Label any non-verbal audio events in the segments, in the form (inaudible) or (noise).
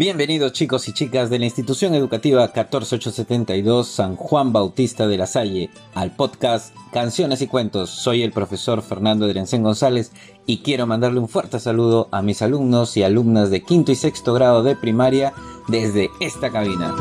Bienvenidos chicos y chicas de la institución educativa 14872 San Juan Bautista de la Salle al podcast Canciones y Cuentos. Soy el profesor Fernando Drensen González y quiero mandarle un fuerte saludo a mis alumnos y alumnas de quinto y sexto grado de primaria desde esta cabina.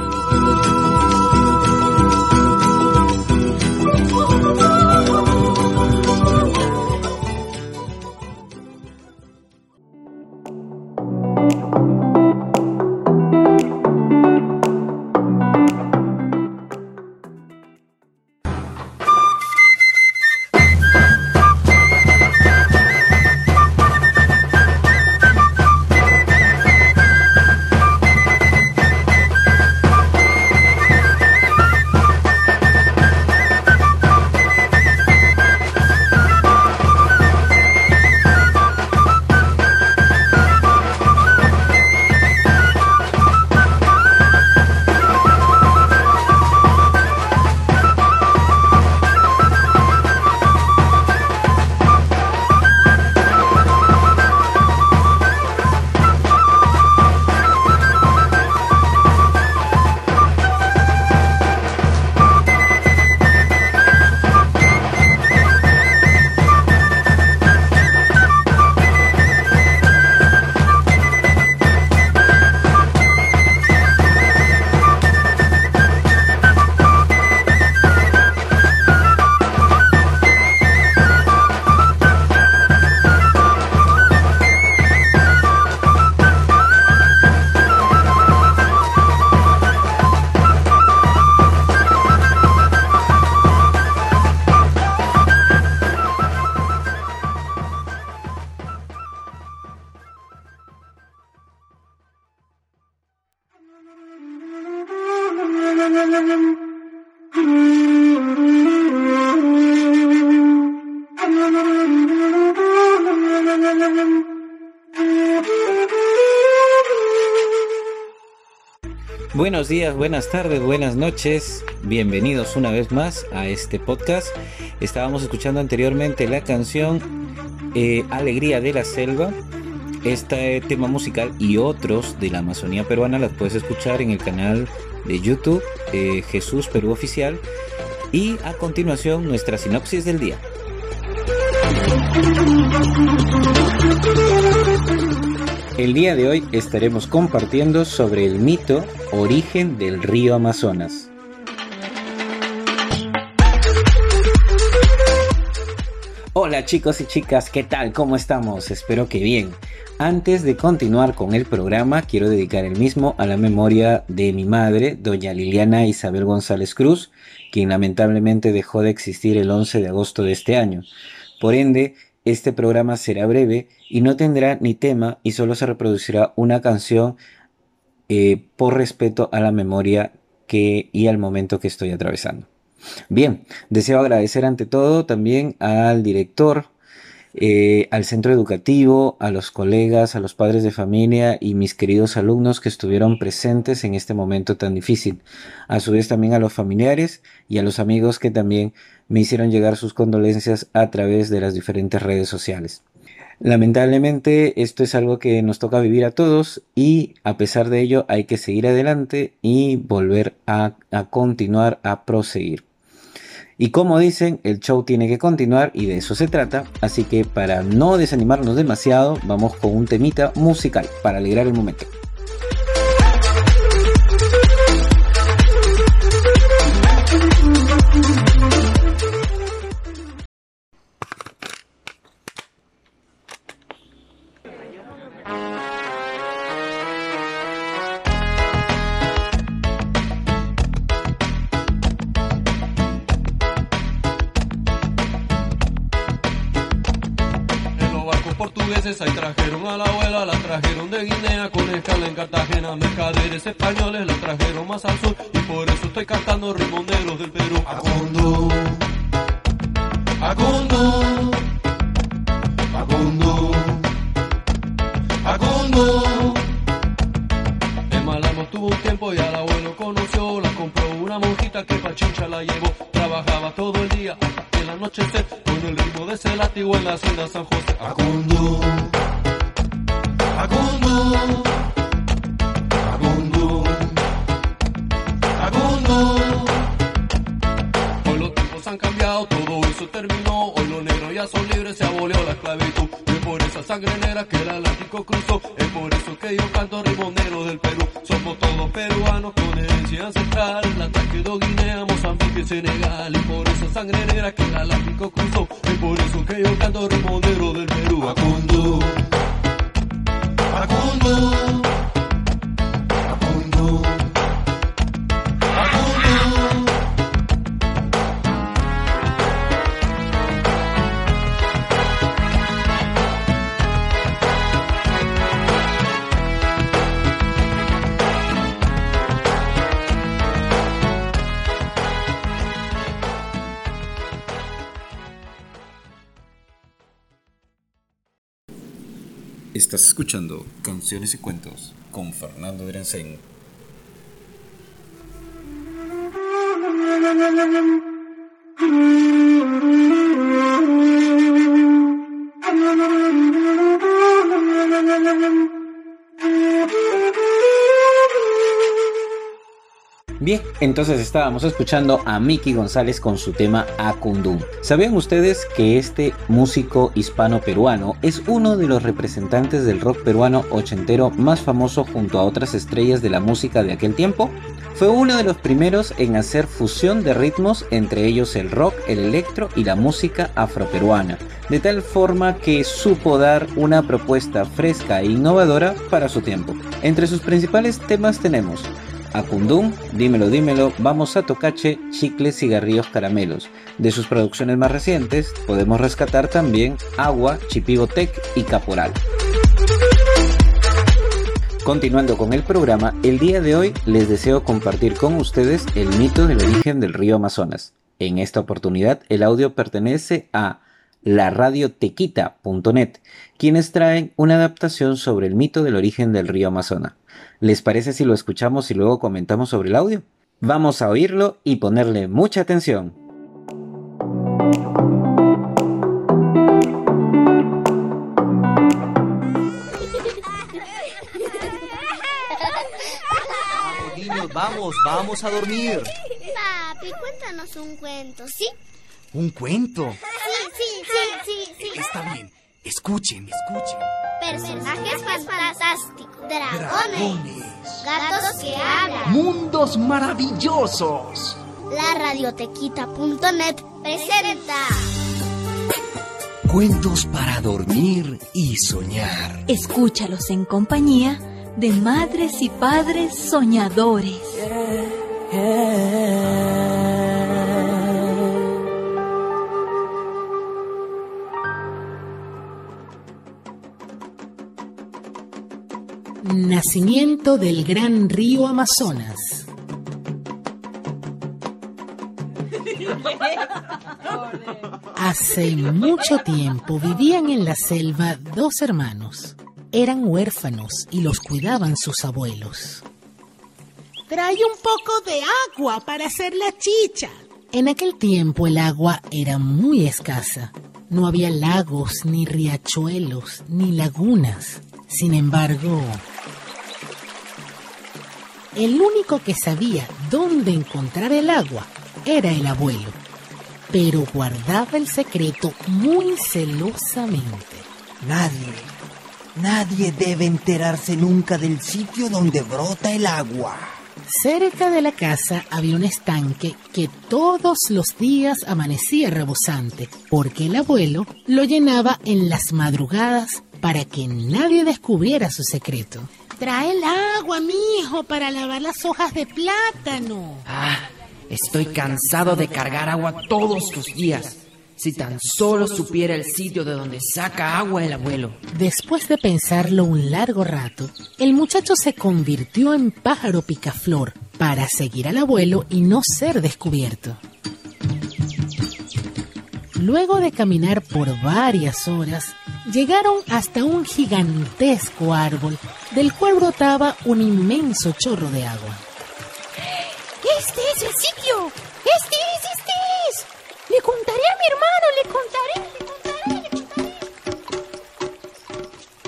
Buenos días, buenas tardes, buenas noches. Bienvenidos una vez más a este podcast. Estábamos escuchando anteriormente la canción eh, Alegría de la Selva. Este tema musical y otros de la Amazonía peruana las puedes escuchar en el canal de YouTube eh, Jesús Perú Oficial. Y a continuación nuestra sinopsis del día. El día de hoy estaremos compartiendo sobre el mito origen del río Amazonas. Hola chicos y chicas, ¿qué tal? ¿Cómo estamos? Espero que bien. Antes de continuar con el programa, quiero dedicar el mismo a la memoria de mi madre, doña Liliana Isabel González Cruz, quien lamentablemente dejó de existir el 11 de agosto de este año. Por ende, este programa será breve y no tendrá ni tema y solo se reproducirá una canción eh, por respeto a la memoria que, y al momento que estoy atravesando. Bien, deseo agradecer ante todo también al director, eh, al centro educativo, a los colegas, a los padres de familia y mis queridos alumnos que estuvieron presentes en este momento tan difícil. A su vez también a los familiares y a los amigos que también me hicieron llegar sus condolencias a través de las diferentes redes sociales. Lamentablemente esto es algo que nos toca vivir a todos y a pesar de ello hay que seguir adelante y volver a, a continuar a proseguir. Y como dicen, el show tiene que continuar y de eso se trata, así que para no desanimarnos demasiado, vamos con un temita musical para alegrar el momento. Españoles la trajeron más al sur y por eso estoy cantando rimoneros del Perú. Acundo, Acundo, Acundo, Acundo. En Malamo tuvo un tiempo y al abuelo conoció, la compró una monjita que pa' la llevó. Trabajaba todo el día hasta el anochecer con el ritmo de ese látigo en la hacienda San José. Acundo. Acundo, sangre negra que el Atlántico cruzó. Es por eso que yo canto ritmo negro del Perú. Somos todos peruanos con herencia ancestral. La Guinea, Mozambique, Senegal. Y por esa sangre negra que el Atlántico cruzó. Estás escuchando Canciones y Cuentos con Fernando Drensen. (laughs) Bien, entonces estábamos escuchando a Miki González con su tema Acundum. ¿Sabían ustedes que este músico hispano-peruano es uno de los representantes del rock peruano ochentero más famoso junto a otras estrellas de la música de aquel tiempo? Fue uno de los primeros en hacer fusión de ritmos, entre ellos el rock, el electro y la música afroperuana, de tal forma que supo dar una propuesta fresca e innovadora para su tiempo. Entre sus principales temas tenemos Acundum, Dímelo Dímelo, Vamos a Tocache, Chicles, Cigarrillos, Caramelos. De sus producciones más recientes podemos rescatar también Agua, Chipibotec y Caporal. Continuando con el programa, el día de hoy les deseo compartir con ustedes el mito del origen del río Amazonas. En esta oportunidad el audio pertenece a laradiotequita.net, quienes traen una adaptación sobre el mito del origen del río Amazonas. ¿Les parece si lo escuchamos y luego comentamos sobre el audio? Vamos a oírlo y ponerle mucha atención. Vamos, vamos, vamos a dormir. Papi, cuéntanos un cuento, ¿sí? ¿Un cuento? Sí, sí, sí, sí, sí. Está bien. Escuchen, escuchen. Personajes fantásticos, dragones, gatos que hablan, mundos maravillosos. La radiotequita.net presenta Cuentos para dormir y soñar. Escúchalos en compañía de madres y padres soñadores. Nacimiento del gran río Amazonas. Hace mucho tiempo vivían en la selva dos hermanos. Eran huérfanos y los cuidaban sus abuelos. Trae un poco de agua para hacer la chicha. En aquel tiempo el agua era muy escasa. No había lagos, ni riachuelos, ni lagunas. Sin embargo, el único que sabía dónde encontrar el agua era el abuelo, pero guardaba el secreto muy celosamente. Nadie, nadie debe enterarse nunca del sitio donde brota el agua. Cerca de la casa había un estanque que todos los días amanecía rebosante, porque el abuelo lo llenaba en las madrugadas para que nadie descubriera su secreto. Trae el agua, mi hijo, para lavar las hojas de plátano. Ah, estoy cansado de cargar agua todos los días. Si tan solo supiera el sitio de donde saca agua el abuelo. Después de pensarlo un largo rato, el muchacho se convirtió en pájaro picaflor para seguir al abuelo y no ser descubierto. Luego de caminar por varias horas, llegaron hasta un gigantesco árbol del cual brotaba un inmenso chorro de agua. ¡Este es el sitio! ¡Este es, este es! Le contaré a mi hermano, le contaré, le contaré, le contaré.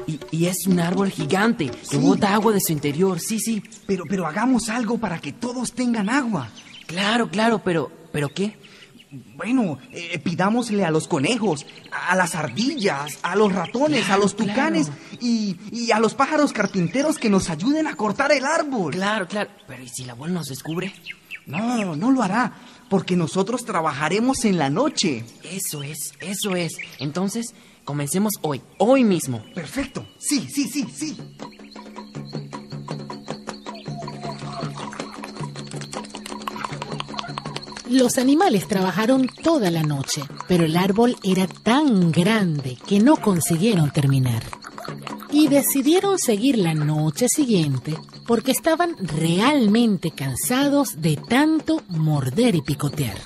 Y, y es un árbol gigante que bota agua de su interior, sí, sí. Pero, pero hagamos algo para que todos tengan agua. Claro, claro, pero, ¿pero qué? Bueno, eh, pidámosle a los conejos, a las ardillas, a los ratones, a los tucanes y, y a los pájaros carpinteros que nos ayuden a cortar el árbol. Claro, claro. Pero ¿y si el abuelo nos descubre? No, no lo hará, porque nosotros trabajaremos en la noche. Eso es, eso es. Entonces, comencemos hoy, hoy mismo. Perfecto. Sí, sí, sí, sí. Los animales trabajaron toda la noche, pero el árbol era tan grande que no consiguieron terminar. Y decidieron seguir la noche siguiente porque estaban realmente cansados de tanto morder y picotear.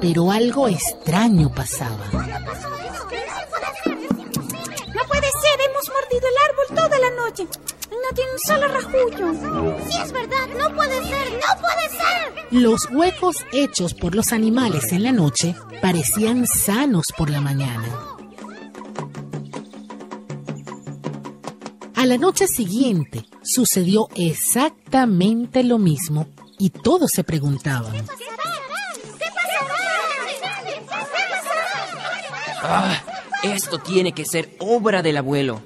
Pero algo extraño pasaba. No puede ser, hemos mordido el árbol toda la noche. No tiene un solo rajullo. Sí, es verdad, no puede ser, no puede ser. Los huecos hechos por los animales en la noche parecían sanos por la mañana. La noche siguiente sucedió exactamente lo mismo y todos se preguntaban, ¿Qué pasará? ¿Qué pasará? Ah, esto tiene que ser obra del abuelo.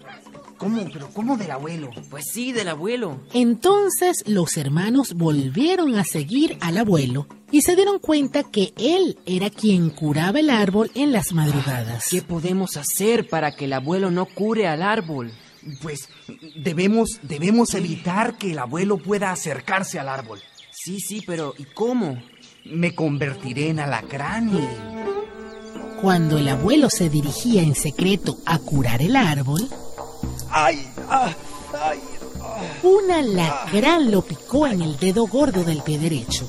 ¿Cómo? ¿Pero cómo del abuelo? Pues sí, del abuelo. Entonces los hermanos volvieron a seguir al abuelo y se dieron cuenta que él era quien curaba el árbol en las madrugadas. ¿Qué podemos hacer para que el abuelo no cure al árbol? Pues debemos, debemos evitar que el abuelo pueda acercarse al árbol. Sí, sí, pero ¿y cómo? Me convertiré en alacrán y... Cuando el abuelo se dirigía en secreto a curar el árbol, ¡Ay! ¡Ah! ¡Ay! un alacrán lo picó en el dedo gordo del pie derecho.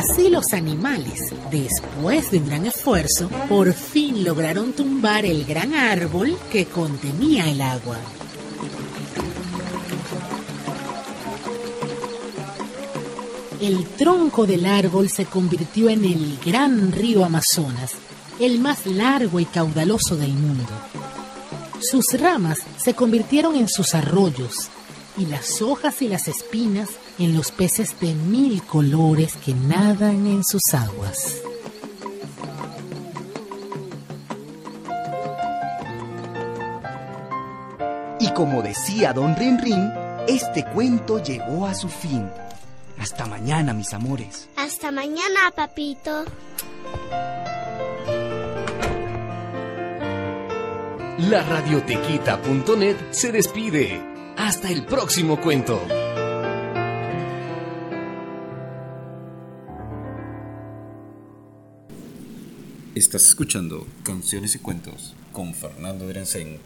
Así los animales, después de un gran esfuerzo, por fin lograron tumbar el gran árbol que contenía el agua. El tronco del árbol se convirtió en el gran río Amazonas, el más largo y caudaloso del mundo. Sus ramas se convirtieron en sus arroyos y las hojas y las espinas en los peces de mil colores que nadan en sus aguas. Y como decía don Rin Rin, este cuento llegó a su fin. Hasta mañana, mis amores. Hasta mañana, papito. La radiotequita.net se despide. Hasta el próximo cuento. Estás escuchando Canciones y Cuentos con Fernando Drensen.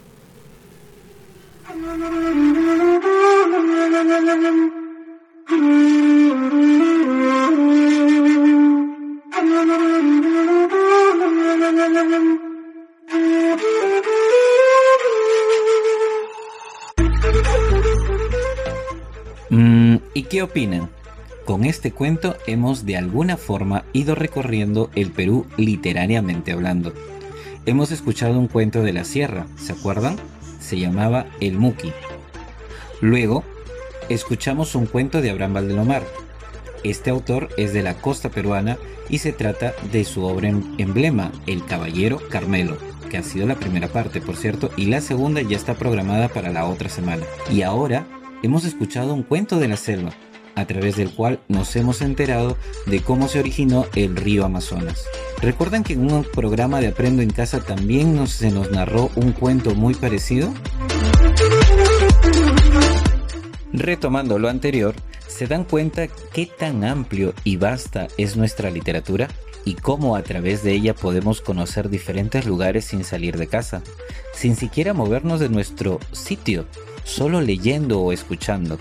(laughs) Mm, ¿Y qué opinan? Con este cuento hemos de alguna forma ido recorriendo el Perú literariamente hablando. Hemos escuchado un cuento de la sierra, ¿se acuerdan? Se llamaba El Muki. Luego, escuchamos un cuento de Abraham Valdelomar. Este autor es de la costa peruana y se trata de su obra em- emblema, El Caballero Carmelo, que ha sido la primera parte, por cierto, y la segunda ya está programada para la otra semana. Y ahora hemos escuchado un cuento de la selva, a través del cual nos hemos enterado de cómo se originó el río Amazonas. ¿Recuerdan que en un programa de Aprendo en Casa también nos, se nos narró un cuento muy parecido? Retomando lo anterior, ¿se dan cuenta qué tan amplio y vasta es nuestra literatura? Y cómo a través de ella podemos conocer diferentes lugares sin salir de casa, sin siquiera movernos de nuestro sitio, solo leyendo o escuchando.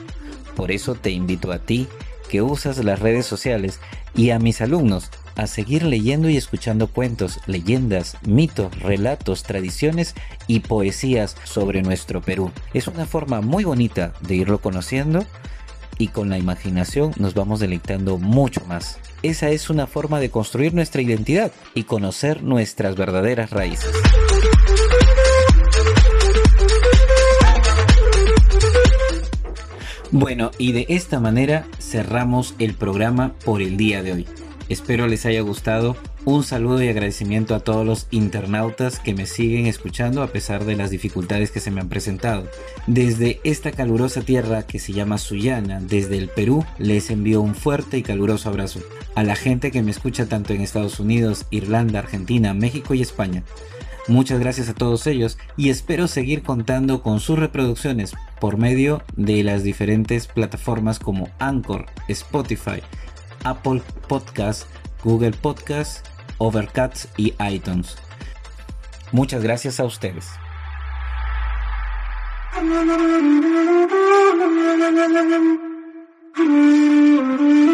Por eso te invito a ti, que usas las redes sociales, y a mis alumnos, a seguir leyendo y escuchando cuentos, leyendas, mitos, relatos, tradiciones y poesías sobre nuestro Perú. Es una forma muy bonita de irlo conociendo y con la imaginación nos vamos deleitando mucho más. Esa es una forma de construir nuestra identidad y conocer nuestras verdaderas raíces. Bueno, y de esta manera cerramos el programa por el día de hoy. Espero les haya gustado. Un saludo y agradecimiento a todos los internautas que me siguen escuchando a pesar de las dificultades que se me han presentado. Desde esta calurosa tierra que se llama Sullana, desde el Perú, les envío un fuerte y caluroso abrazo. A la gente que me escucha tanto en Estados Unidos, Irlanda, Argentina, México y España. Muchas gracias a todos ellos y espero seguir contando con sus reproducciones por medio de las diferentes plataformas como Anchor, Spotify, Apple Podcasts, Google Podcasts, Overcast y iTunes. Muchas gracias a ustedes. (laughs)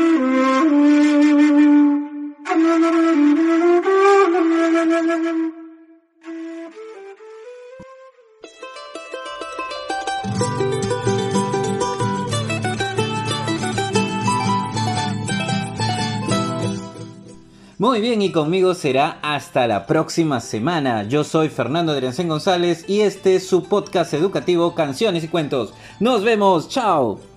Muy bien, y conmigo será hasta la próxima semana. Yo soy Fernando Adriancén González y este es su podcast educativo Canciones y Cuentos. Nos vemos, chao.